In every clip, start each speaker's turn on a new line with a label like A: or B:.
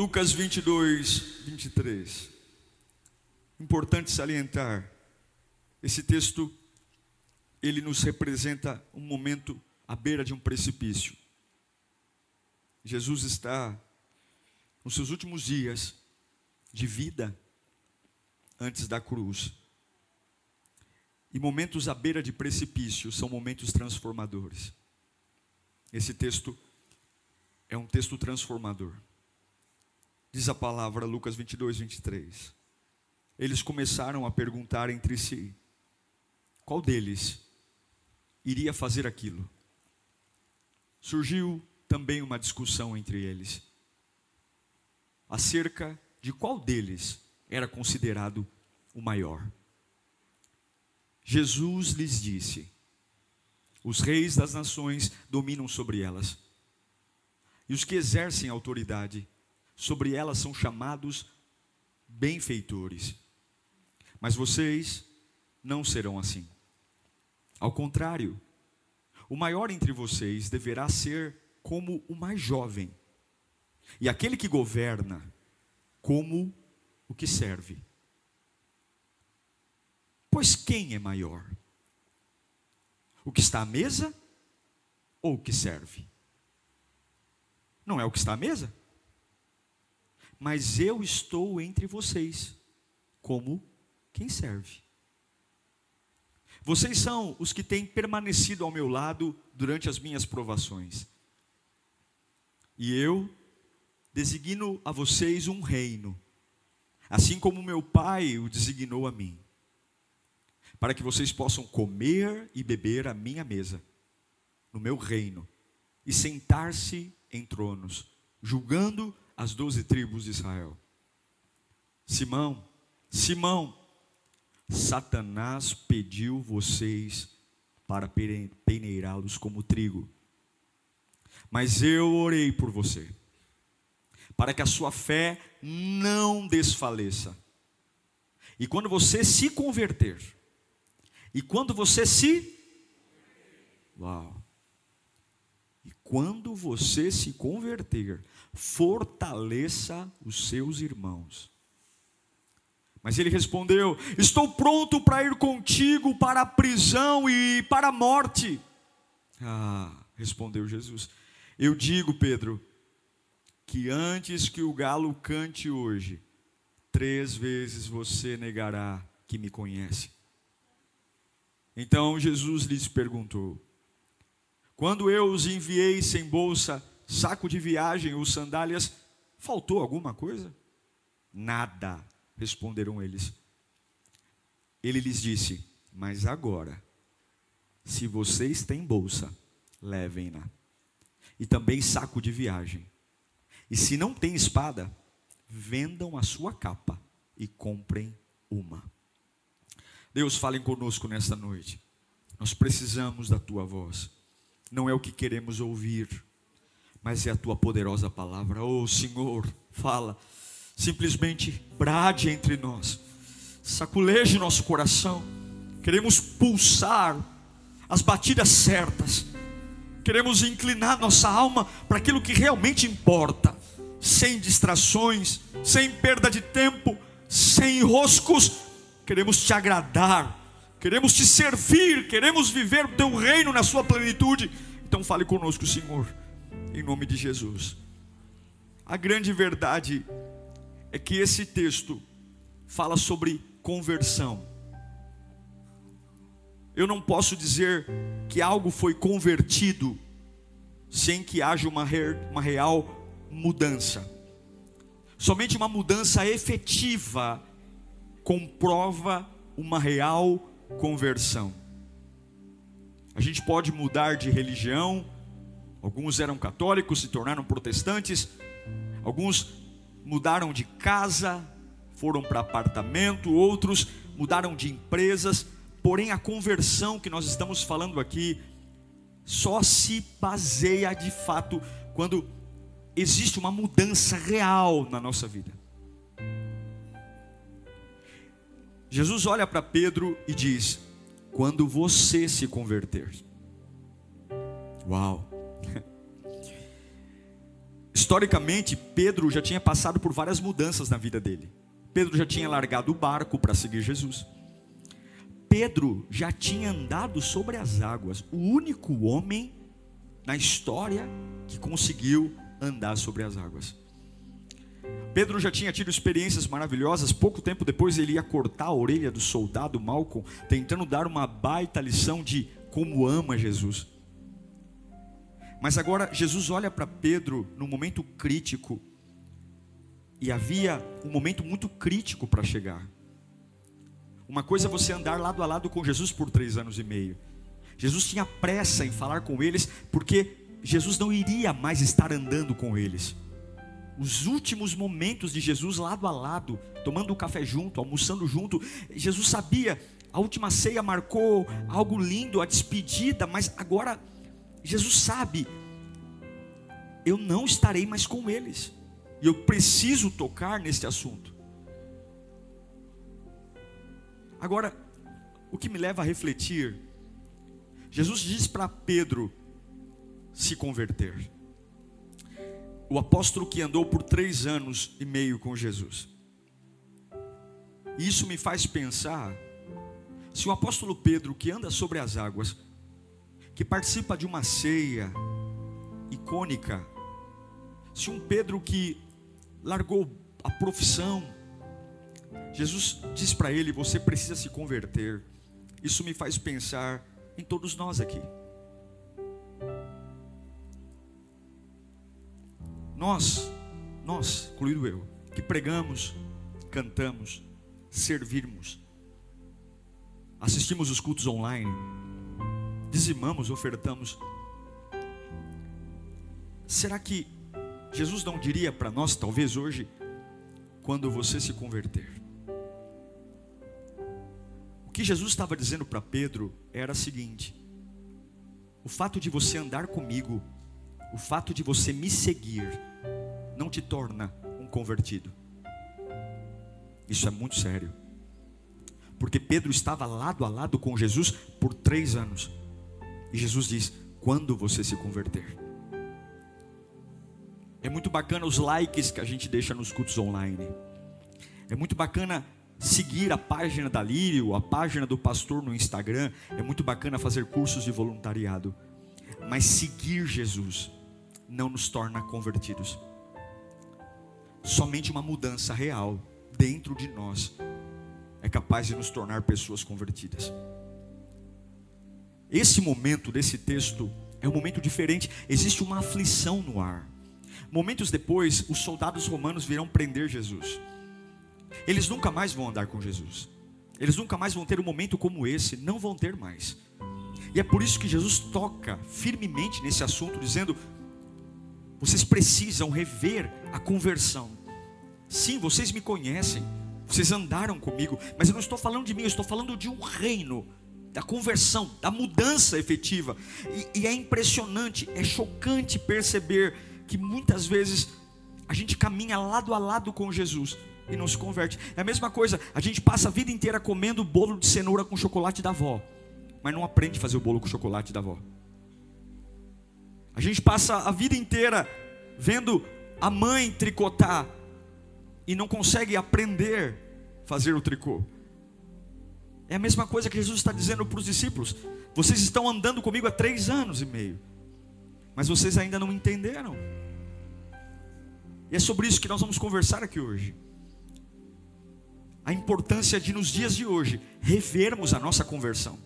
A: Lucas 22, 23. Importante salientar, esse texto, ele nos representa um momento à beira de um precipício. Jesus está nos seus últimos dias de vida antes da cruz. E momentos à beira de precipício são momentos transformadores. Esse texto é um texto transformador. Diz a palavra Lucas 22, 23. Eles começaram a perguntar entre si: qual deles iria fazer aquilo? Surgiu também uma discussão entre eles acerca de qual deles era considerado o maior. Jesus lhes disse: Os reis das nações dominam sobre elas, e os que exercem autoridade sobre elas são chamados benfeitores. Mas vocês não serão assim. Ao contrário, o maior entre vocês deverá ser como o mais jovem, e aquele que governa como o que serve. Pois quem é maior? O que está à mesa ou o que serve? Não é o que está à mesa? Mas eu estou entre vocês, como quem serve. Vocês são os que têm permanecido ao meu lado durante as minhas provações. E eu designo a vocês um reino, assim como meu Pai o designou a mim, para que vocês possam comer e beber à minha mesa, no meu reino, e sentar-se em tronos, julgando as doze tribos de Israel. Simão, Simão, Satanás pediu vocês para peneirá-los como trigo. Mas eu orei por você, para que a sua fé não desfaleça. E quando você se converter, e quando você se. Uau! Quando você se converter, fortaleça os seus irmãos. Mas ele respondeu: Estou pronto para ir contigo para a prisão e para a morte. Ah, respondeu Jesus. Eu digo, Pedro, que antes que o galo cante hoje, três vezes você negará que me conhece. Então Jesus lhes perguntou: Quando eu os enviei sem bolsa, saco de viagem ou sandálias, faltou alguma coisa? Nada, responderam eles. Ele lhes disse: Mas agora, se vocês têm bolsa, levem-na, e também saco de viagem. E se não tem espada, vendam a sua capa e comprem uma. Deus, fale conosco nesta noite. Nós precisamos da tua voz. Não é o que queremos ouvir, mas é a tua poderosa palavra. Oh Senhor, fala, simplesmente brade entre nós, saculeje nosso coração. Queremos pulsar as batidas certas, queremos inclinar nossa alma para aquilo que realmente importa, sem distrações, sem perda de tempo, sem enroscos. Queremos te agradar, queremos te servir, queremos viver o teu reino na sua plenitude. Então fale conosco, Senhor em nome de Jesus. A grande verdade é que esse texto fala sobre conversão. Eu não posso dizer que algo foi convertido sem que haja uma, uma real mudança. Somente uma mudança efetiva comprova uma real conversão. A gente pode mudar de religião, Alguns eram católicos, se tornaram protestantes. Alguns mudaram de casa, foram para apartamento, outros mudaram de empresas, porém a conversão que nós estamos falando aqui só se baseia de fato quando existe uma mudança real na nossa vida. Jesus olha para Pedro e diz: Quando você se converter. Uau! Historicamente, Pedro já tinha passado por várias mudanças na vida dele. Pedro já tinha largado o barco para seguir Jesus. Pedro já tinha andado sobre as águas, o único homem na história que conseguiu andar sobre as águas. Pedro já tinha tido experiências maravilhosas. Pouco tempo depois ele ia cortar a orelha do soldado Malcolm, tentando dar uma baita lição de como ama Jesus. Mas agora Jesus olha para Pedro num momento crítico, e havia um momento muito crítico para chegar. Uma coisa é você andar lado a lado com Jesus por três anos e meio. Jesus tinha pressa em falar com eles, porque Jesus não iria mais estar andando com eles. Os últimos momentos de Jesus lado a lado, tomando um café junto, almoçando junto, Jesus sabia, a última ceia marcou algo lindo, a despedida, mas agora Jesus sabe, eu não estarei mais com eles, e eu preciso tocar neste assunto. Agora, o que me leva a refletir, Jesus diz para Pedro se converter. O apóstolo que andou por três anos e meio com Jesus. Isso me faz pensar, se o apóstolo Pedro, que anda sobre as águas, que participa de uma ceia icônica, se um Pedro que largou a profissão, Jesus diz para ele: Você precisa se converter. Isso me faz pensar em todos nós aqui. Nós, nós, incluído eu, que pregamos, cantamos, servirmos, assistimos os cultos online, dizimamos, ofertamos. Será que Jesus não diria para nós, talvez hoje, quando você se converter? O que Jesus estava dizendo para Pedro era o seguinte: o fato de você andar comigo, o fato de você me seguir, não te torna um convertido. Isso é muito sério. Porque Pedro estava lado a lado com Jesus por três anos. E Jesus diz: quando você se converter. É muito bacana os likes que a gente deixa nos cultos online. É muito bacana seguir a página da Lírio, a página do pastor no Instagram. É muito bacana fazer cursos de voluntariado. Mas seguir Jesus não nos torna convertidos. Somente uma mudança real dentro de nós é capaz de nos tornar pessoas convertidas. Esse momento desse texto é um momento diferente. Existe uma aflição no ar. Momentos depois, os soldados romanos virão prender Jesus. Eles nunca mais vão andar com Jesus. Eles nunca mais vão ter um momento como esse, não vão ter mais. E é por isso que Jesus toca firmemente nesse assunto, dizendo: vocês precisam rever a conversão. Sim, vocês me conhecem, vocês andaram comigo, mas eu não estou falando de mim, eu estou falando de um reino, da conversão, da mudança efetiva. E, e é impressionante, é chocante perceber que muitas vezes a gente caminha lado a lado com Jesus, e não se converte. É a mesma coisa, a gente passa a vida inteira comendo bolo de cenoura com chocolate da avó, mas não aprende a fazer o bolo com chocolate da avó. A gente passa a vida inteira vendo a mãe tricotar e não consegue aprender a fazer o tricô. É a mesma coisa que Jesus está dizendo para os discípulos: vocês estão andando comigo há três anos e meio, mas vocês ainda não entenderam. E é sobre isso que nós vamos conversar aqui hoje a importância de, nos dias de hoje, revermos a nossa conversão.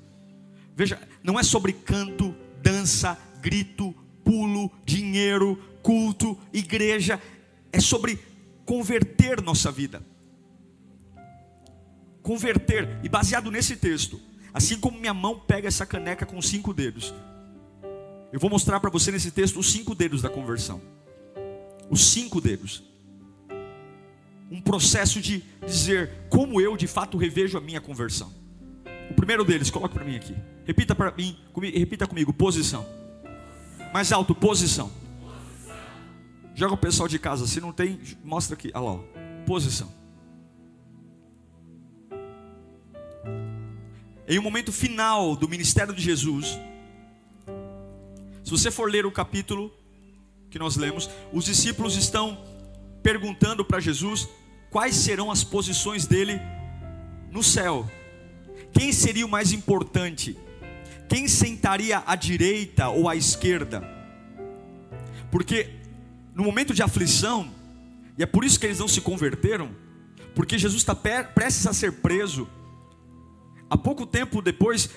A: Veja, não é sobre canto, dança, grito, pulo, dinheiro, culto, igreja, é sobre converter nossa vida. Converter, e baseado nesse texto, assim como minha mão pega essa caneca com cinco dedos, eu vou mostrar para você nesse texto os cinco dedos da conversão. Os cinco dedos. processo de dizer como eu de fato revejo a minha conversão. O primeiro deles, coloque para mim aqui. Repita para mim, repita comigo, posição. Mais alto, posição. Joga o pessoal de casa, se não tem, mostra aqui. Olha lá, ó. posição. Em um momento final do ministério de Jesus, se você for ler o capítulo que nós lemos, os discípulos estão perguntando para Jesus quais serão as posições dele no céu. Quem seria o mais importante? Quem sentaria à direita ou à esquerda? Porque no momento de aflição, e é por isso que eles não se converteram, porque Jesus está prestes a ser preso. Há pouco tempo depois,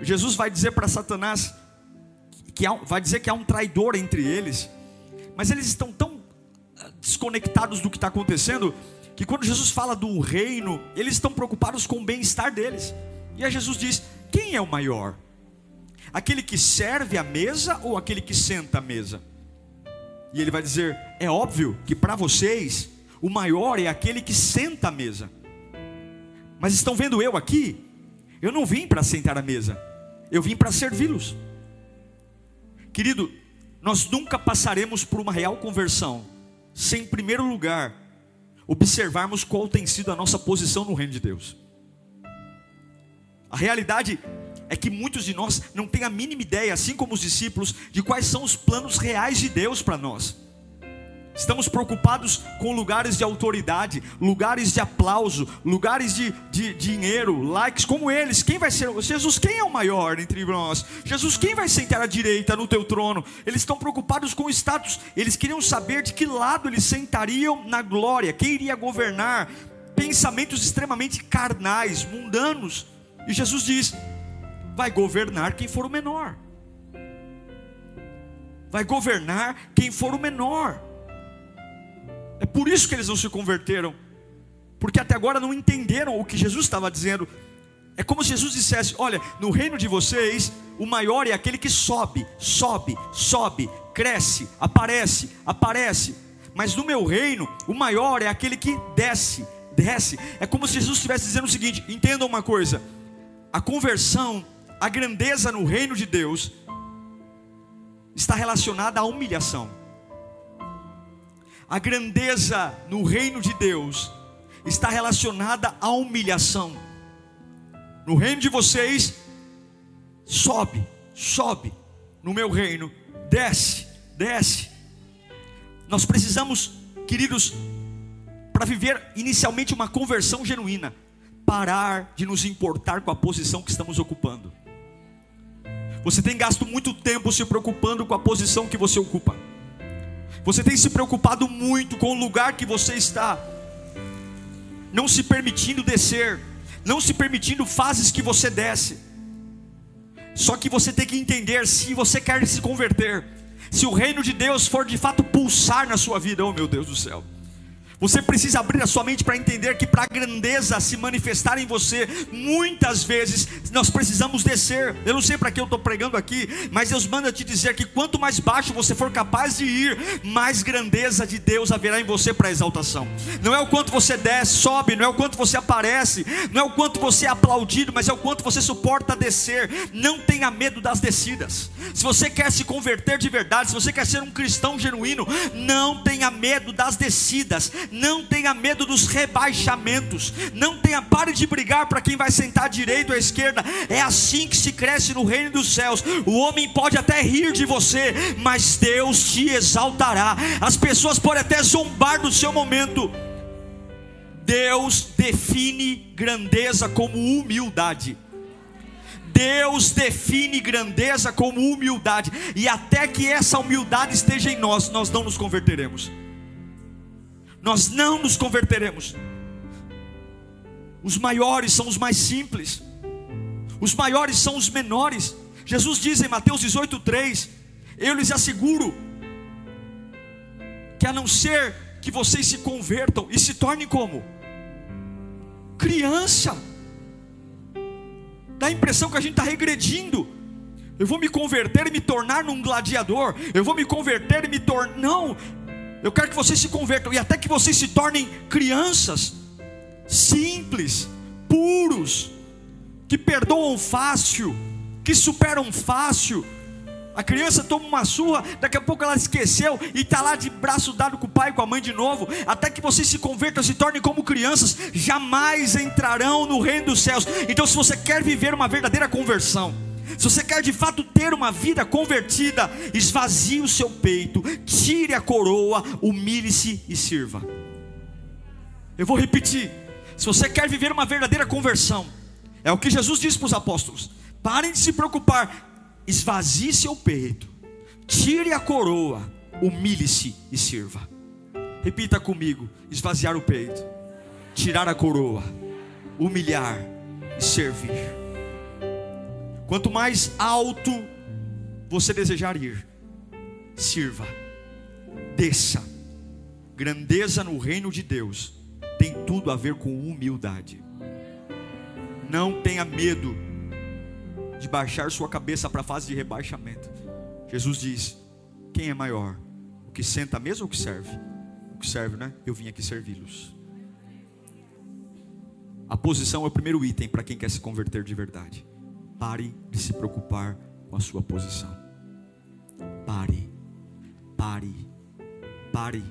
A: Jesus vai dizer para Satanás que há, vai dizer que há um traidor entre eles, mas eles estão tão ah, desconectados do que está acontecendo que quando Jesus fala do reino, eles estão preocupados com o bem-estar deles. E aí Jesus diz: quem é o maior? Aquele que serve a mesa ou aquele que senta à mesa? E ele vai dizer: é óbvio que para vocês o maior é aquele que senta à mesa. Mas estão vendo eu aqui? Eu não vim para sentar à mesa, eu vim para servi-los. Querido, nós nunca passaremos por uma real conversão sem, em primeiro lugar, observarmos qual tem sido a nossa posição no reino de Deus. A realidade é que muitos de nós não têm a mínima ideia, assim como os discípulos, de quais são os planos reais de Deus para nós. Estamos preocupados com lugares de autoridade, lugares de aplauso, lugares de, de, de, dinheiro, likes como eles. Quem vai ser? Jesus, quem é o maior entre nós? Jesus, quem vai sentar à direita no teu trono? Eles estão preocupados com o status. Eles queriam saber de que lado eles sentariam na glória, quem iria governar. Pensamentos extremamente carnais, mundanos. E Jesus diz: vai governar quem for o menor. Vai governar quem for o menor. É por isso que eles não se converteram, porque até agora não entenderam o que Jesus estava dizendo. É como se Jesus dissesse: Olha, no reino de vocês, o maior é aquele que sobe, sobe, sobe, cresce, aparece, aparece. Mas no meu reino, o maior é aquele que desce, desce. É como se Jesus estivesse dizendo o seguinte: entendam uma coisa, a conversão, a grandeza no reino de Deus, está relacionada à humilhação. A grandeza no reino de Deus está relacionada à humilhação. No reino de vocês, sobe, sobe. No meu reino, desce, desce. Nós precisamos, queridos, para viver inicialmente uma conversão genuína, parar de nos importar com a posição que estamos ocupando. Você tem gasto muito tempo se preocupando com a posição que você ocupa. Você tem se preocupado muito com o lugar que você está, não se permitindo descer, não se permitindo fases que você desce. Só que você tem que entender se você quer se converter, se o reino de Deus for de fato pulsar na sua vida, oh meu Deus do céu. Você precisa abrir a sua mente para entender que para a grandeza se manifestar em você, muitas vezes nós precisamos descer. Eu não sei para que eu estou pregando aqui, mas Deus manda te dizer que quanto mais baixo você for capaz de ir, mais grandeza de Deus haverá em você para exaltação. Não é o quanto você desce, sobe, não é o quanto você aparece, não é o quanto você é aplaudido, mas é o quanto você suporta descer. Não tenha medo das descidas. Se você quer se converter de verdade, se você quer ser um cristão genuíno, não tenha medo das descidas não tenha medo dos rebaixamentos, não tenha, pare de brigar para quem vai sentar à direita ou à esquerda, é assim que se cresce no reino dos céus. O homem pode até rir de você, mas Deus te exaltará. As pessoas podem até zombar do seu momento. Deus define grandeza como humildade. Deus define grandeza como humildade, e até que essa humildade esteja em nós, nós não nos converteremos nós não nos converteremos. Os maiores são os mais simples, os maiores são os menores. Jesus diz em Mateus 18,3: Eu lhes asseguro que a não ser que vocês se convertam e se tornem como? Criança. Dá a impressão que a gente está regredindo. Eu vou me converter e me tornar num gladiador. Eu vou me converter e me tornar. Não, Eu quero que vocês se convertam e até que vocês se tornem crianças simples, puros, que perdoam fácil, que superam fácil. A criança toma uma surra, daqui a pouco ela esqueceu e está lá de braço dado com o pai e com a mãe de novo, até que vocês se convertam, se tornem como crianças, jamais entrarão no reino dos céus. Então, se você quer viver uma verdadeira conversão, se você quer de fato ter uma vida convertida, esvazie o seu peito, tire a coroa, humilhe-se e sirva. Eu vou repetir: se você quer viver uma verdadeira conversão, é o que Jesus disse para os apóstolos: parem de se preocupar, esvazie seu peito, tire a coroa, humilhe-se e sirva. Repita comigo: esvaziar o peito, tirar a coroa, humilhar e servir. Quanto mais alto você desejar ir, sirva, desça. Grandeza no reino de Deus tem tudo a ver com humildade. Não tenha medo de baixar sua cabeça para a fase de rebaixamento. Jesus diz: quem é maior? O que senta mesmo ou o que serve? O que serve, né? Eu vim aqui servi-los. A posição é o primeiro item para quem quer se converter de verdade. Pare de se preocupar com a sua posição. Pare, pare, pare,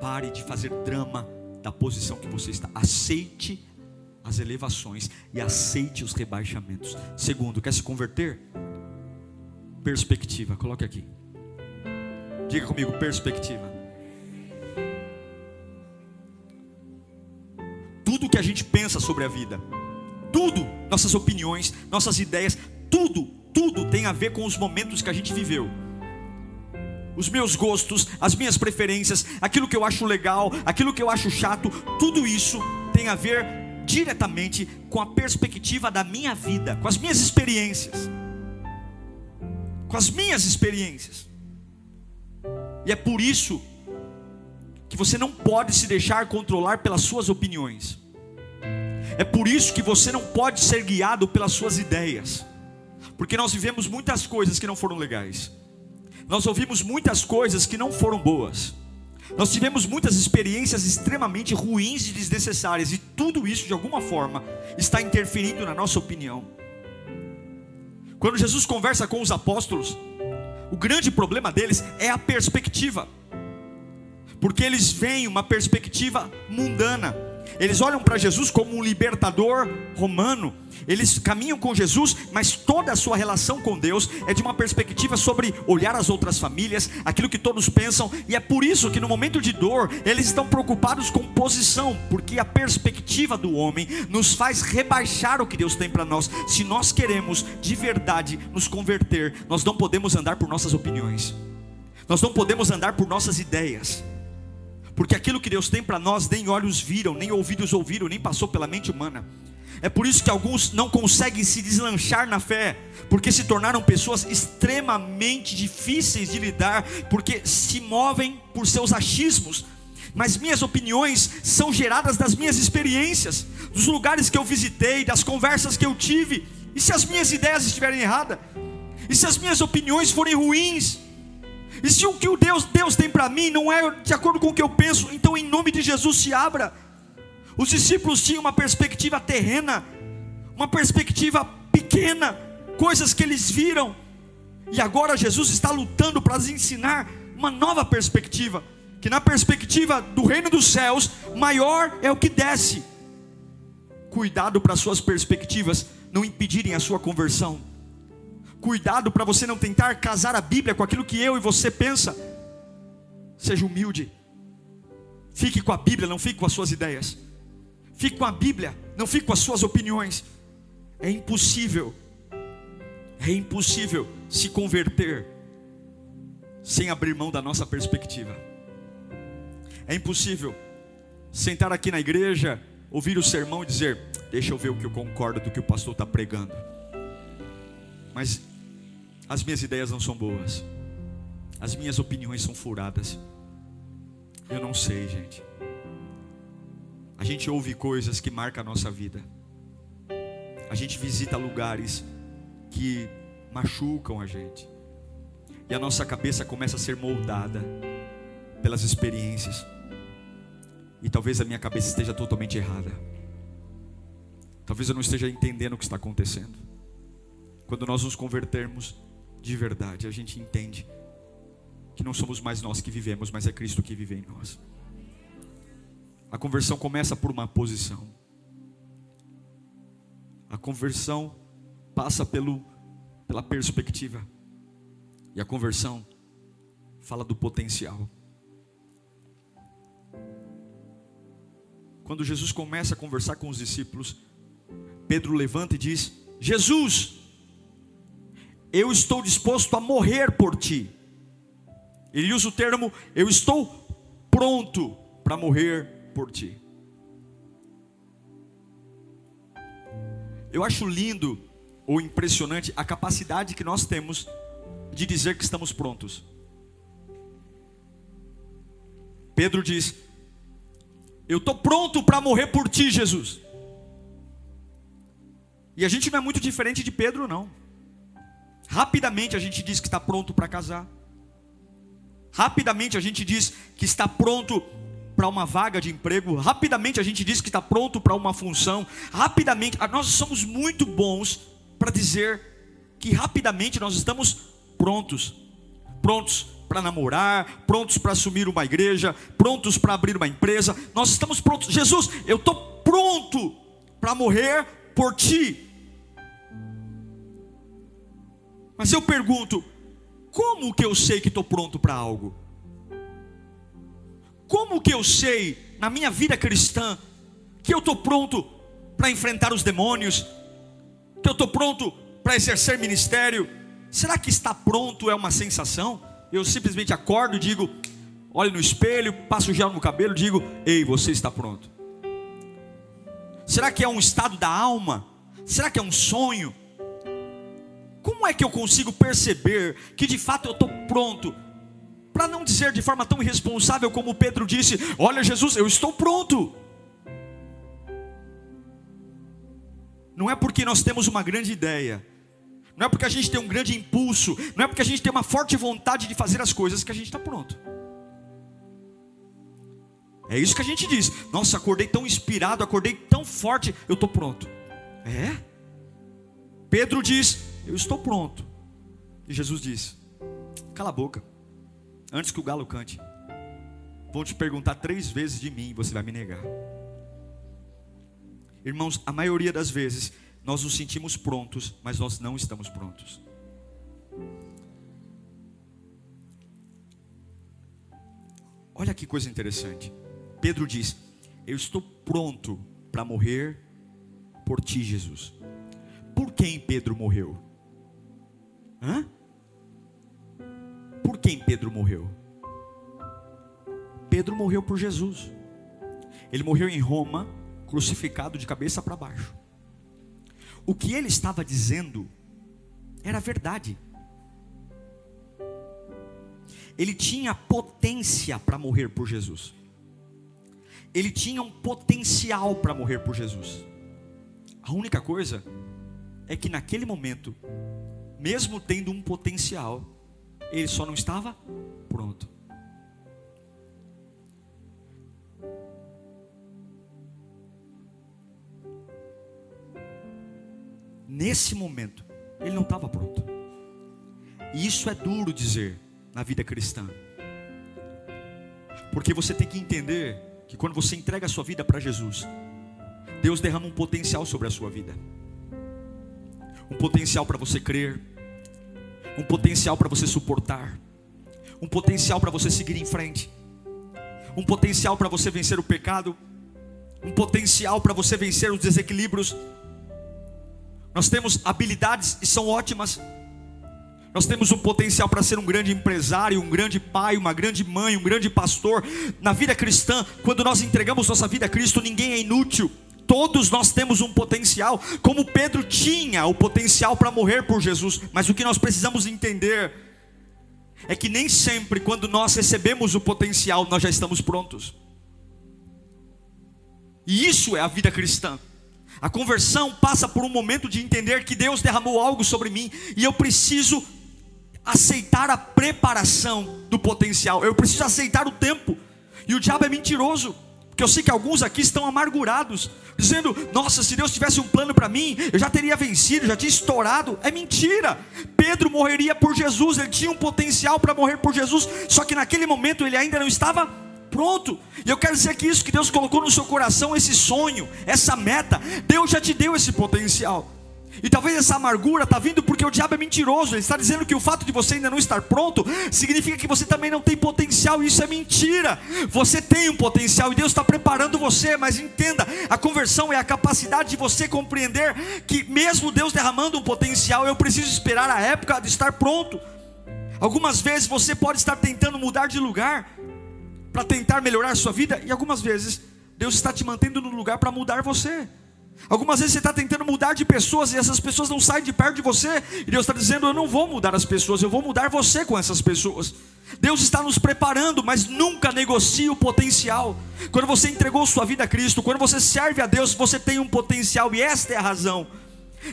A: pare de fazer drama da posição que você está. Aceite as elevações e aceite os rebaixamentos. Segundo, quer se converter? Perspectiva, coloque aqui. Diga comigo, perspectiva. Tudo que a gente pensa sobre a vida tudo, nossas opiniões, nossas ideias, tudo, tudo tem a ver com os momentos que a gente viveu. Os meus gostos, as minhas preferências, aquilo que eu acho legal, aquilo que eu acho chato, tudo isso tem a ver diretamente com a perspectiva da minha vida, com as minhas experiências. Com as minhas experiências. E é por isso que você não pode se deixar controlar pelas suas opiniões. É por isso que você não pode ser guiado pelas suas ideias, porque nós vivemos muitas coisas que não foram legais, nós ouvimos muitas coisas que não foram boas, nós tivemos muitas experiências extremamente ruins e desnecessárias, e tudo isso de alguma forma está interferindo na nossa opinião. Quando Jesus conversa com os apóstolos, o grande problema deles é a perspectiva, porque eles veem uma perspectiva mundana eles olham para Jesus como um libertador romano. Eles caminham com Jesus, mas toda a sua relação com Deus é de uma perspectiva sobre olhar as outras famílias, aquilo que todos pensam, e é por isso que no momento de dor eles estão preocupados com posição, porque a perspectiva do homem nos faz rebaixar o que Deus tem para nós. Se nós queremos de verdade nos converter, nós não podemos andar por nossas opiniões, nós não podemos andar por nossas ideias. Porque aquilo que Deus tem para nós, nem olhos viram, nem ouvidos ouviram, nem passou pela mente humana. É por isso que alguns não conseguem se deslanchar na fé, porque se tornaram pessoas extremamente difíceis de lidar, porque se movem por seus achismos. Mas minhas opiniões são geradas das minhas experiências, dos lugares que eu visitei, das conversas que eu tive. E se as minhas ideias estiverem erradas? E se as minhas opiniões forem ruins? E se o que o Deus, Deus tem para mim não é de acordo com o que eu penso, então em nome de Jesus se abra. Os discípulos tinham uma perspectiva terrena, uma perspectiva pequena, coisas que eles viram. E agora Jesus está lutando para ensinar uma nova perspectiva, que na perspectiva do reino dos céus, maior é o que desce. Cuidado para suas perspectivas não impedirem a sua conversão. Cuidado para você não tentar casar a Bíblia com aquilo que eu e você pensa. Seja humilde. Fique com a Bíblia, não fique com as suas ideias. Fique com a Bíblia, não fique com as suas opiniões. É impossível. É impossível se converter sem abrir mão da nossa perspectiva. É impossível sentar aqui na igreja, ouvir o sermão e dizer: Deixa eu ver o que eu concordo do que o pastor está pregando. Mas as minhas ideias não são boas. As minhas opiniões são furadas. Eu não sei, gente. A gente ouve coisas que marcam a nossa vida. A gente visita lugares que machucam a gente. E a nossa cabeça começa a ser moldada. pelas experiências. E talvez a minha cabeça esteja totalmente errada. Talvez eu não esteja entendendo o que está acontecendo. Quando nós nos convertermos de verdade, a gente entende que não somos mais nós que vivemos, mas é Cristo que vive em nós. A conversão começa por uma posição. A conversão passa pelo, pela perspectiva. E a conversão fala do potencial. Quando Jesus começa a conversar com os discípulos, Pedro levanta e diz: Jesus, eu estou disposto a morrer por ti. Ele usa o termo: eu estou pronto para morrer por ti. Eu acho lindo ou impressionante a capacidade que nós temos de dizer que estamos prontos. Pedro diz: Eu estou pronto para morrer por ti, Jesus. E a gente não é muito diferente de Pedro, não. Rapidamente a gente diz que está pronto para casar. Rapidamente a gente diz que está pronto para uma vaga de emprego. Rapidamente a gente diz que está pronto para uma função. Rapidamente, nós somos muito bons para dizer que rapidamente nós estamos prontos. Prontos para namorar, prontos para assumir uma igreja, prontos para abrir uma empresa. Nós estamos prontos. Jesus, eu estou pronto para morrer por ti. Mas eu pergunto, como que eu sei que estou pronto para algo? Como que eu sei na minha vida cristã que eu estou pronto para enfrentar os demônios? Que eu estou pronto para exercer ministério? Será que está pronto é uma sensação? Eu simplesmente acordo e digo, olho no espelho, passo gel no cabelo, digo, ei, você está pronto. Será que é um estado da alma? Será que é um sonho? Como é que eu consigo perceber que de fato eu estou pronto? Para não dizer de forma tão irresponsável como Pedro disse: Olha, Jesus, eu estou pronto. Não é porque nós temos uma grande ideia, não é porque a gente tem um grande impulso, não é porque a gente tem uma forte vontade de fazer as coisas que a gente está pronto. É isso que a gente diz. Nossa, acordei tão inspirado, acordei tão forte, eu estou pronto. É? Pedro diz: eu estou pronto. E Jesus disse: Cala a boca, antes que o galo cante. Vou te perguntar três vezes de mim e você vai me negar. Irmãos, a maioria das vezes nós nos sentimos prontos, mas nós não estamos prontos. Olha que coisa interessante. Pedro diz: Eu estou pronto para morrer por ti, Jesus. Por quem Pedro morreu? Hã? Por quem Pedro morreu? Pedro morreu por Jesus. Ele morreu em Roma, crucificado de cabeça para baixo. O que ele estava dizendo era verdade. Ele tinha potência para morrer por Jesus. Ele tinha um potencial para morrer por Jesus. A única coisa é que naquele momento mesmo tendo um potencial, ele só não estava pronto. Nesse momento, ele não estava pronto. E isso é duro dizer na vida cristã. Porque você tem que entender que quando você entrega a sua vida para Jesus, Deus derrama um potencial sobre a sua vida. Um potencial para você crer, um potencial para você suportar, um potencial para você seguir em frente, um potencial para você vencer o pecado, um potencial para você vencer os desequilíbrios. Nós temos habilidades e são ótimas. Nós temos um potencial para ser um grande empresário, um grande pai, uma grande mãe, um grande pastor. Na vida cristã, quando nós entregamos nossa vida a Cristo, ninguém é inútil. Todos nós temos um potencial, como Pedro tinha o potencial para morrer por Jesus, mas o que nós precisamos entender é que nem sempre, quando nós recebemos o potencial, nós já estamos prontos. E isso é a vida cristã. A conversão passa por um momento de entender que Deus derramou algo sobre mim e eu preciso aceitar a preparação do potencial, eu preciso aceitar o tempo. E o diabo é mentiroso. Porque eu sei que alguns aqui estão amargurados, dizendo: Nossa, se Deus tivesse um plano para mim, eu já teria vencido, já tinha estourado. É mentira. Pedro morreria por Jesus, ele tinha um potencial para morrer por Jesus, só que naquele momento ele ainda não estava pronto. E eu quero dizer que isso que Deus colocou no seu coração, esse sonho, essa meta, Deus já te deu esse potencial. E talvez essa amargura está vindo porque o diabo é mentiroso. Ele está dizendo que o fato de você ainda não estar pronto significa que você também não tem potencial. Isso é mentira. Você tem um potencial e Deus está preparando você. Mas entenda: a conversão é a capacidade de você compreender que, mesmo Deus derramando um potencial, eu preciso esperar a época de estar pronto. Algumas vezes você pode estar tentando mudar de lugar para tentar melhorar a sua vida, e algumas vezes Deus está te mantendo no lugar para mudar você. Algumas vezes você está tentando mudar de pessoas e essas pessoas não saem de perto de você, e Deus está dizendo: Eu não vou mudar as pessoas, eu vou mudar você com essas pessoas. Deus está nos preparando, mas nunca negocie o potencial. Quando você entregou sua vida a Cristo, quando você serve a Deus, você tem um potencial, e esta é a razão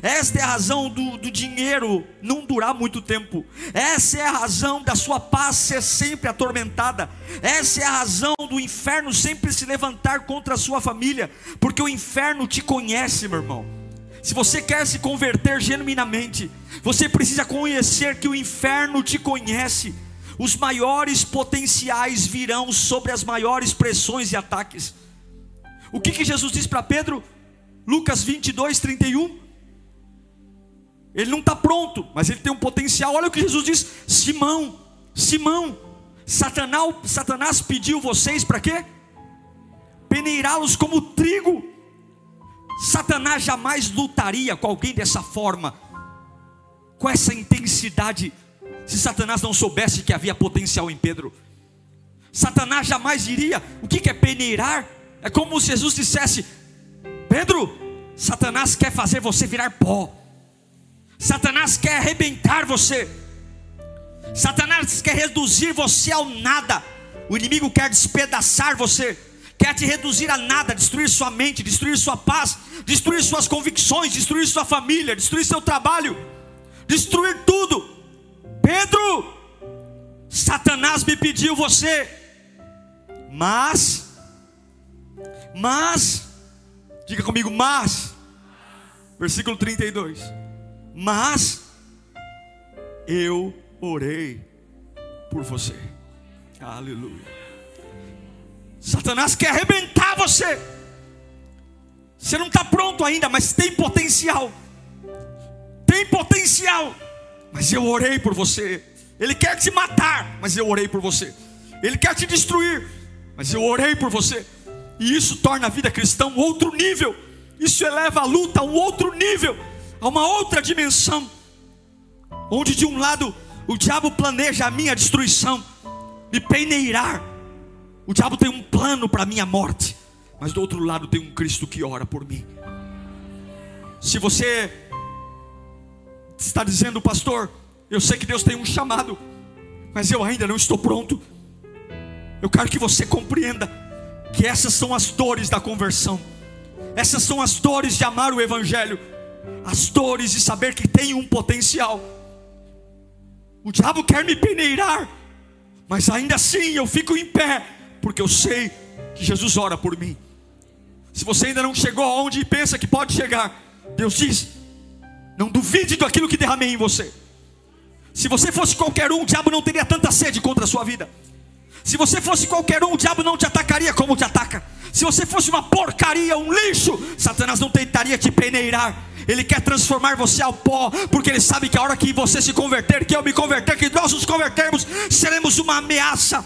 A: esta é a razão do, do, dinheiro não durar muito tempo. Essa é a razão da sua paz ser sempre atormentada. Essa é a razão do inferno sempre se levantar contra a sua família. Porque o inferno te conhece, meu irmão. Se você quer se converter genuinamente, você precisa conhecer que o inferno te conhece. Os maiores potenciais virão sobre as maiores pressões e ataques. O que, que Jesus diz para Pedro? Lucas 22, 31. Ele não está pronto, mas ele tem um potencial. Olha o que Jesus diz: Simão, Simão, Satanás, Satanás pediu vocês para quê? Peneirá-los como trigo. Satanás jamais lutaria com alguém dessa forma, com essa intensidade, se Satanás não soubesse que havia potencial em Pedro. Satanás jamais diria: o que é peneirar? É como se Jesus dissesse: Pedro, Satanás quer fazer você virar pó. Satanás quer arrebentar você. Satanás quer reduzir você ao nada. O inimigo quer despedaçar você, quer te reduzir a nada, destruir sua mente, destruir sua paz, destruir suas convicções, destruir sua família, destruir seu trabalho, destruir tudo. Pedro, Satanás me pediu você, mas, mas, diga comigo, mas, versículo 32 mas eu orei por você. Aleluia. Satanás quer arrebentar você. Você não está pronto ainda, mas tem potencial. Tem potencial. Mas eu orei por você. Ele quer te matar, mas eu orei por você. Ele quer te destruir, mas eu orei por você. E isso torna a vida cristã um outro nível. Isso eleva a luta a um outro nível a uma outra dimensão, onde de um lado o diabo planeja a minha destruição, me peneirar. O diabo tem um plano para a minha morte, mas do outro lado tem um Cristo que ora por mim. Se você está dizendo, pastor, eu sei que Deus tem um chamado, mas eu ainda não estou pronto. Eu quero que você compreenda que essas são as dores da conversão, essas são as dores de amar o Evangelho as dores de saber que tem um potencial. O diabo quer me peneirar, mas ainda assim eu fico em pé, porque eu sei que Jesus ora por mim. Se você ainda não chegou aonde pensa que pode chegar, Deus diz: não duvide daquilo que derramei em você. Se você fosse qualquer um, o diabo não teria tanta sede contra a sua vida. Se você fosse qualquer um, o diabo não te atacaria como te ataca. Se você fosse uma porcaria, um lixo, Satanás não tentaria te peneirar. Ele quer transformar você ao pó, porque Ele sabe que a hora que você se converter, que eu me converter, que nós nos convertermos, seremos uma ameaça.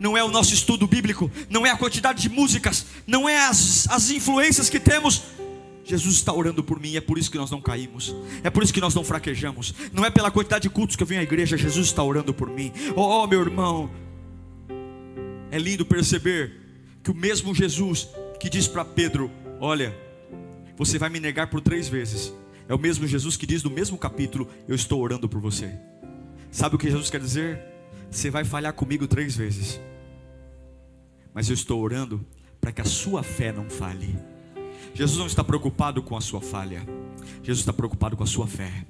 A: Não é o nosso estudo bíblico, não é a quantidade de músicas, não é as, as influências que temos. Jesus está orando por mim, é por isso que nós não caímos, é por isso que nós não fraquejamos, não é pela quantidade de cultos que eu venho à igreja, Jesus está orando por mim. Oh, oh meu irmão, é lindo perceber que o mesmo Jesus que diz para Pedro: Olha, você vai me negar por três vezes. É o mesmo Jesus que diz no mesmo capítulo: Eu estou orando por você. Sabe o que Jesus quer dizer? Você vai falhar comigo três vezes, mas eu estou orando para que a sua fé não falhe. Jesus não está preocupado com a sua falha, Jesus está preocupado com a sua fé.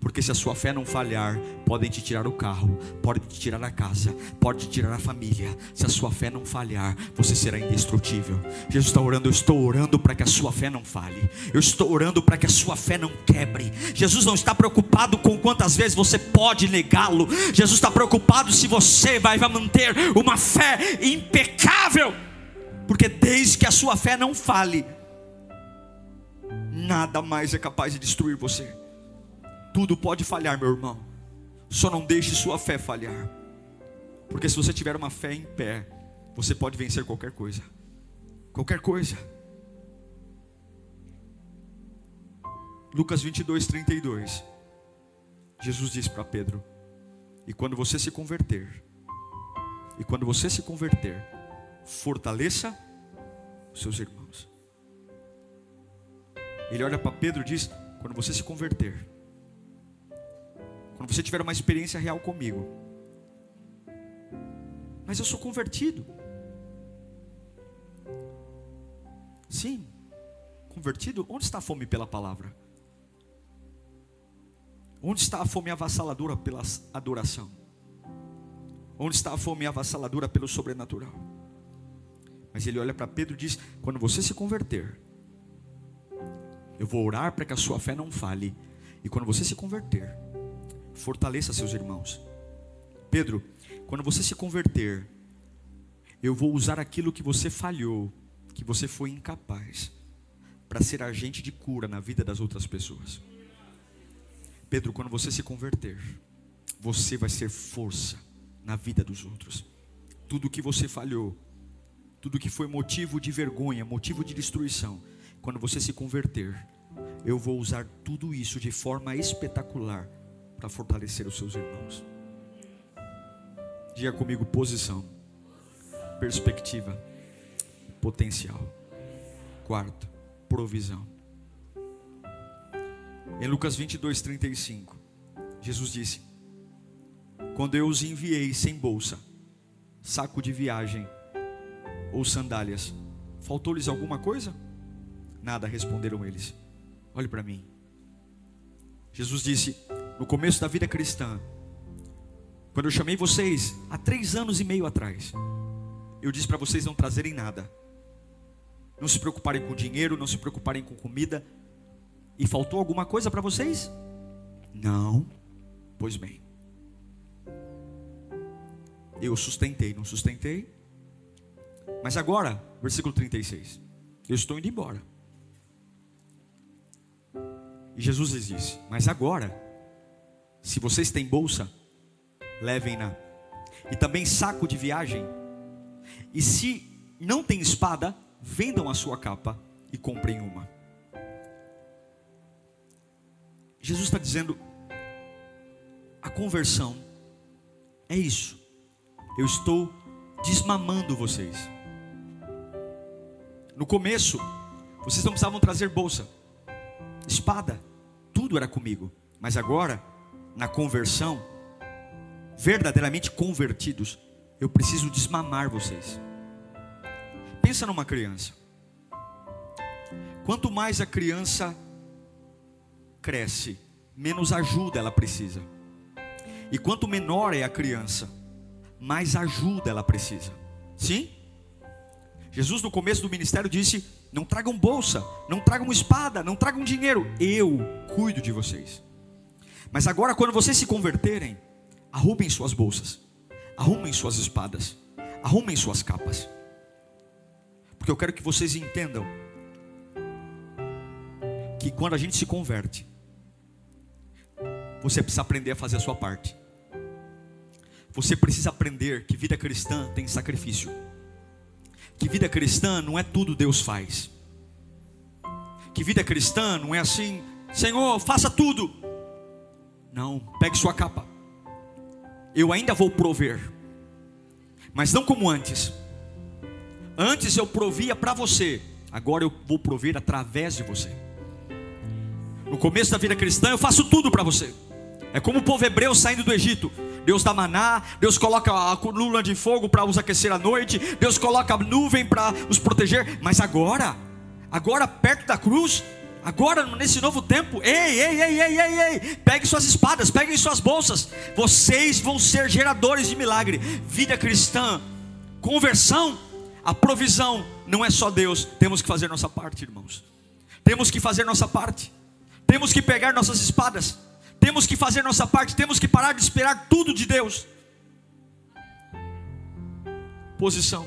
A: Porque se a sua fé não falhar, podem te tirar o carro, podem te tirar a casa, podem te tirar a família. Se a sua fé não falhar, você será indestrutível. Jesus está orando, eu estou orando para que a sua fé não falhe. Eu estou orando para que a sua fé não quebre. Jesus não está preocupado com quantas vezes você pode negá-lo. Jesus está preocupado se você vai manter uma fé impecável. Porque desde que a sua fé não fale, nada mais é capaz de destruir você. Tudo pode falhar, meu irmão. Só não deixe sua fé falhar. Porque se você tiver uma fé em pé, você pode vencer qualquer coisa. Qualquer coisa. Lucas 22, 32. Jesus disse para Pedro: E quando você se converter, e quando você se converter, fortaleça os seus irmãos. Ele olha para Pedro e diz: Quando você se converter, quando você tiver uma experiência real comigo, mas eu sou convertido. Sim, convertido. Onde está a fome pela palavra? Onde está a fome avassaladora pela adoração? Onde está a fome avassaladora pelo sobrenatural? Mas ele olha para Pedro e diz: Quando você se converter, eu vou orar para que a sua fé não fale. E quando você se converter, fortaleça seus irmãos. Pedro, quando você se converter, eu vou usar aquilo que você falhou, que você foi incapaz, para ser agente de cura na vida das outras pessoas. Pedro, quando você se converter, você vai ser força na vida dos outros. Tudo que você falhou, tudo que foi motivo de vergonha, motivo de destruição, quando você se converter, eu vou usar tudo isso de forma espetacular para fortalecer os seus irmãos. Diga comigo: posição, perspectiva, potencial. Quarto, provisão. Em Lucas 22, 35, Jesus disse: Quando eu os enviei sem bolsa, saco de viagem ou sandálias, faltou-lhes alguma coisa? Nada, responderam eles. Olhe para mim. Jesus disse: no começo da vida cristã, quando eu chamei vocês há três anos e meio atrás, eu disse para vocês não trazerem nada, não se preocuparem com dinheiro, não se preocuparem com comida, e faltou alguma coisa para vocês? Não, pois bem, eu sustentei, não sustentei, mas agora, versículo 36, eu estou indo embora. E Jesus lhes disse: Mas agora, se vocês têm bolsa, levem-na. E também saco de viagem. E se não tem espada, vendam a sua capa e comprem uma. Jesus está dizendo: a conversão é isso. Eu estou desmamando vocês. No começo, vocês não precisavam trazer bolsa, espada, tudo era comigo. Mas agora, na conversão, verdadeiramente convertidos, eu preciso desmamar vocês. Pensa numa criança. Quanto mais a criança cresce, menos ajuda ela precisa. E quanto menor é a criança, mais ajuda ela precisa. Sim? Jesus no começo do ministério disse: "Não tragam bolsa, não tragam espada, não tragam dinheiro, eu cuido de vocês". Mas agora, quando vocês se converterem, arrumem suas bolsas, arrumem suas espadas, arrumem suas capas, porque eu quero que vocês entendam que quando a gente se converte, você precisa aprender a fazer a sua parte. Você precisa aprender que vida cristã tem sacrifício. Que vida cristã não é tudo Deus faz. Que vida cristã não é assim, Senhor, faça tudo. Não, pegue sua capa. Eu ainda vou prover, mas não como antes. Antes eu provia para você, agora eu vou prover através de você. No começo da vida cristã eu faço tudo para você. É como o povo hebreu saindo do Egito. Deus dá maná, Deus coloca a coluna de fogo para os aquecer à noite, Deus coloca a nuvem para os proteger. Mas agora, agora perto da cruz, Agora, nesse novo tempo, ei, ei, ei, ei, ei, ei, pegue suas espadas, peguem suas bolsas. Vocês vão ser geradores de milagre. Vida cristã, conversão, a provisão não é só Deus, temos que fazer nossa parte, irmãos. Temos que fazer nossa parte. Temos que pegar nossas espadas. Temos que fazer nossa parte, temos que parar de esperar tudo de Deus. Posição,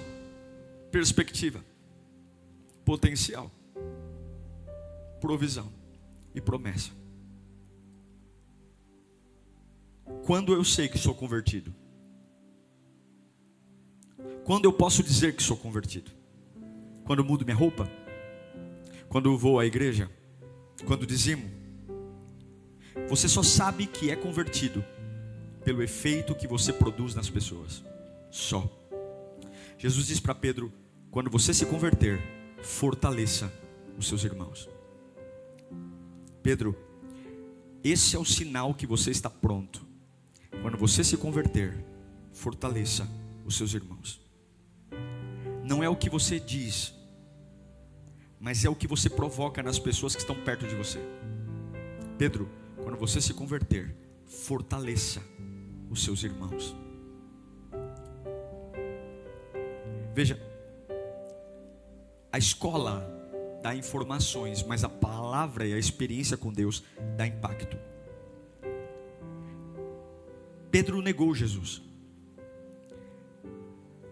A: perspectiva, potencial provisão e promessa. Quando eu sei que sou convertido? Quando eu posso dizer que sou convertido? Quando eu mudo minha roupa? Quando eu vou à igreja? Quando dizimo? Você só sabe que é convertido pelo efeito que você produz nas pessoas. Só. Jesus diz para Pedro: quando você se converter, fortaleça os seus irmãos. Pedro, esse é o sinal que você está pronto. Quando você se converter, fortaleça os seus irmãos. Não é o que você diz, mas é o que você provoca nas pessoas que estão perto de você. Pedro, quando você se converter, fortaleça os seus irmãos. Veja, a escola dá informações, mas a palavra e a experiência com Deus dá impacto. Pedro negou Jesus.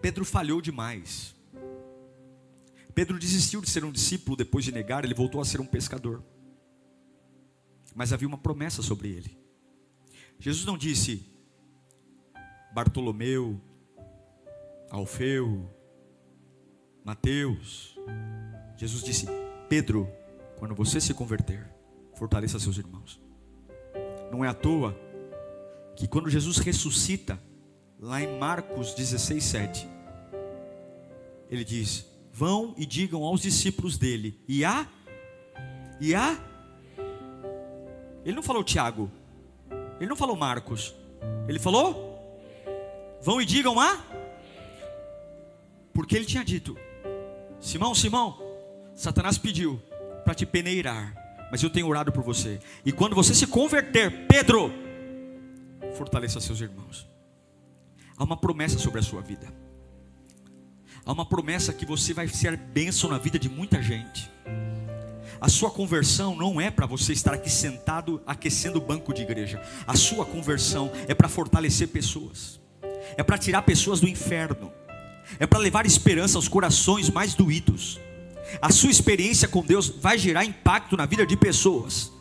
A: Pedro falhou demais. Pedro desistiu de ser um discípulo depois de negar, ele voltou a ser um pescador. Mas havia uma promessa sobre ele. Jesus não disse Bartolomeu, Alfeu, Mateus, Jesus disse: Pedro, quando você se converter, fortaleça seus irmãos. Não é à toa que quando Jesus ressuscita, lá em Marcos 16, 7, ele diz: Vão e digam aos discípulos dele, e a, e a, ele não falou Tiago, ele não falou Marcos, ele falou: Vão e digam a, porque ele tinha dito: Simão, Simão, Satanás pediu para te peneirar, mas eu tenho orado por você. E quando você se converter, Pedro, fortaleça seus irmãos. Há uma promessa sobre a sua vida. Há uma promessa que você vai ser bênção na vida de muita gente. A sua conversão não é para você estar aqui sentado aquecendo o banco de igreja. A sua conversão é para fortalecer pessoas. É para tirar pessoas do inferno. É para levar esperança aos corações mais doídos a sua experiência com Deus vai gerar impacto na vida de pessoas.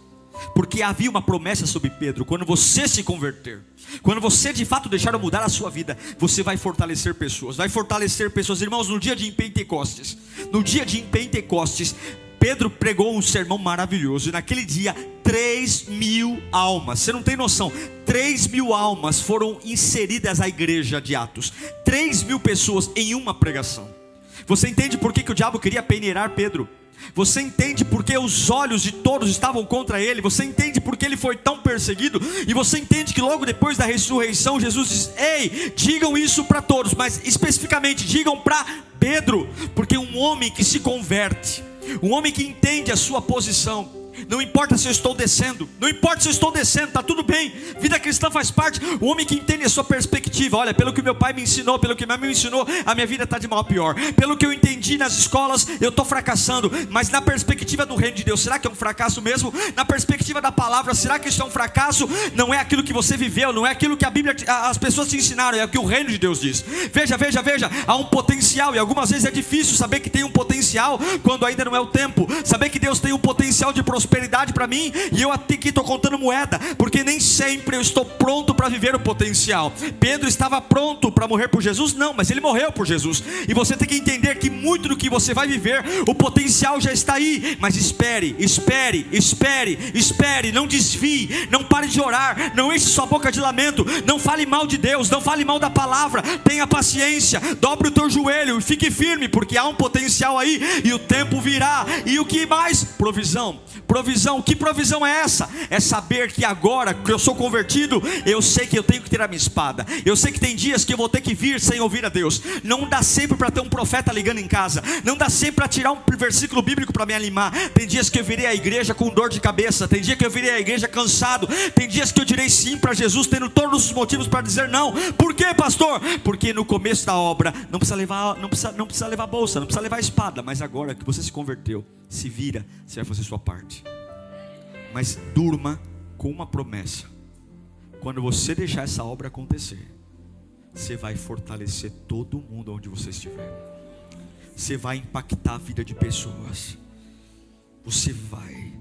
A: Porque havia uma promessa sobre Pedro: quando você se converter, quando você de fato deixar mudar a sua vida, você vai fortalecer pessoas, vai fortalecer pessoas. Irmãos, no dia de Pentecostes, no dia de Pentecostes, Pedro pregou um sermão maravilhoso, e naquele dia, 3 mil almas, você não tem noção, 3 mil almas foram inseridas à igreja de Atos, 3 mil pessoas em uma pregação. Você entende por que, que o diabo queria peneirar Pedro? Você entende por que os olhos de todos estavam contra ele? Você entende por que ele foi tão perseguido? E você entende que logo depois da ressurreição, Jesus diz: Ei, digam isso para todos, mas especificamente digam para Pedro, porque um homem que se converte, um homem que entende a sua posição, não importa se eu estou descendo, não importa se eu estou descendo, está tudo bem. Vida cristã faz parte. O homem que entende a sua perspectiva, olha, pelo que meu pai me ensinou, pelo que minha mãe me ensinou, a minha vida está de mal a pior. Pelo que eu entendi nas escolas, eu estou fracassando. Mas na perspectiva do reino de Deus, será que é um fracasso mesmo? Na perspectiva da palavra, será que isso é um fracasso? Não é aquilo que você viveu, não é aquilo que a Bíblia, as pessoas te ensinaram, é o que o reino de Deus diz. Veja, veja, veja, há um potencial e algumas vezes é difícil saber que tem um potencial quando ainda não é o tempo. Saber que Deus tem um potencial de prosperidade prosperidade para mim e eu até aqui estou contando moeda, porque nem sempre eu estou pronto para viver o potencial. Pedro estava pronto para morrer por Jesus? Não, mas ele morreu por Jesus. E você tem que entender que muito do que você vai viver, o potencial já está aí. Mas espere, espere, espere, espere, não desvie, não pare de orar, não enche sua boca de lamento, não fale mal de Deus, não fale mal da palavra, tenha paciência, dobre o teu joelho e fique firme, porque há um potencial aí e o tempo virá. E o que mais? Provisão. Provisão que provisão é essa? É saber que agora que eu sou convertido, eu sei que eu tenho que ter a minha espada. Eu sei que tem dias que eu vou ter que vir sem ouvir a Deus. Não dá sempre para ter um profeta ligando em casa. Não dá sempre para tirar um versículo bíblico para me animar. Tem dias que eu virei à igreja com dor de cabeça. Tem dia que eu virei à igreja cansado. Tem dias que eu direi sim para Jesus, tendo todos os motivos para dizer não. Por quê, pastor? Porque no começo da obra não precisa levar, não precisa, não precisa levar bolsa, não precisa levar espada. Mas agora que você se converteu, se vira, você vai fazer sua parte. Mas durma com uma promessa. Quando você deixar essa obra acontecer, você vai fortalecer todo mundo onde você estiver. Você vai impactar a vida de pessoas. Você vai.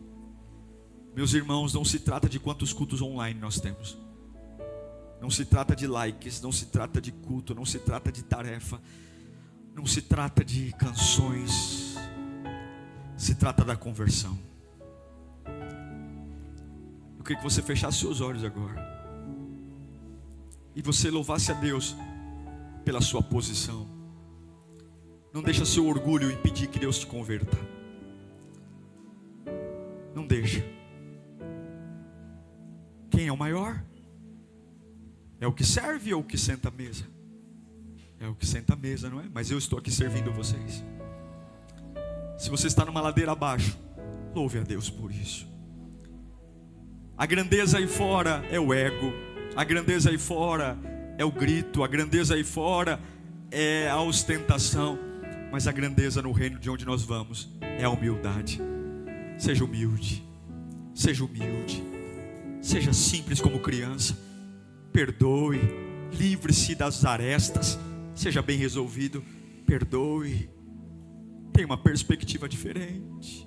A: Meus irmãos, não se trata de quantos cultos online nós temos. Não se trata de likes, não se trata de culto, não se trata de tarefa, não se trata de canções. Se trata da conversão. Queria que você fechasse seus olhos agora. E você louvasse a Deus pela sua posição. Não deixa seu orgulho impedir que Deus te converta. Não deixa. Quem é o maior? É o que serve ou o que senta à mesa? É o que senta à mesa, não é? Mas eu estou aqui servindo vocês. Se você está numa ladeira abaixo, louve a Deus por isso. A grandeza aí fora é o ego, a grandeza aí fora é o grito, a grandeza aí fora é a ostentação, mas a grandeza no reino de onde nós vamos é a humildade. Seja humilde, seja humilde, seja simples como criança, perdoe, livre-se das arestas, seja bem resolvido, perdoe, tenha uma perspectiva diferente,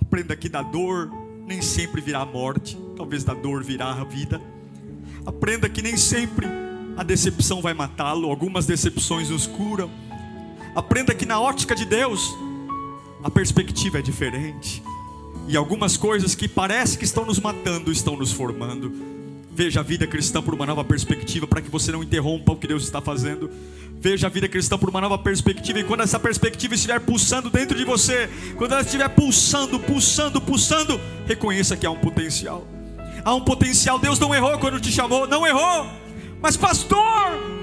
A: aprenda que da dor nem sempre virá a morte, talvez da dor virá a vida. Aprenda que nem sempre a decepção vai matá-lo, algumas decepções nos curam. Aprenda que na ótica de Deus a perspectiva é diferente. E algumas coisas que parece que estão nos matando, estão nos formando. Veja a vida cristã por uma nova perspectiva, para que você não interrompa o que Deus está fazendo. Veja a vida cristã por uma nova perspectiva, e quando essa perspectiva estiver pulsando dentro de você, quando ela estiver pulsando, pulsando, pulsando, reconheça que há um potencial. Há um potencial. Deus não errou quando te chamou, não errou. Mas pastor,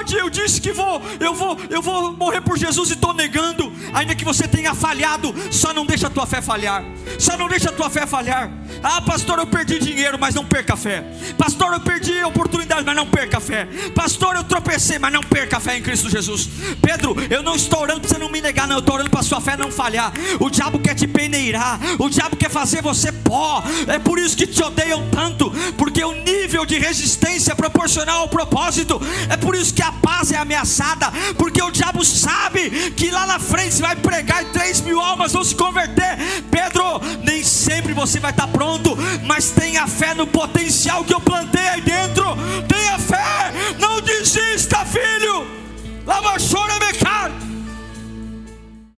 A: pode? Eu disse que vou, eu vou, eu vou morrer por Jesus e estou negando. Ainda que você tenha falhado, só não deixa a tua fé falhar. Só não deixa a tua fé falhar. Ah, pastor, eu perdi dinheiro, mas não perca a fé. Pastor, eu perdi oportunidade, mas não perca a fé. Pastor, eu tropecei, mas não perca a fé em Cristo Jesus. Pedro, eu não estou orando para você não me negar, não. Eu estou orando para a sua fé não falhar. O diabo quer te peneirar, o diabo quer fazer você pó. É por isso que te odeiam tanto, porque o nível de resistência é proporcional ao propósito. É por isso que a paz é ameaçada, porque o diabo sabe que lá na frente você vai pregar e 3 mil almas vão se converter. Pedro, nem sempre você vai estar pronto, mas tenha fé no potencial que eu plantei aí dentro. Tenha fé, não desista, filho. Lava chora, mecânico.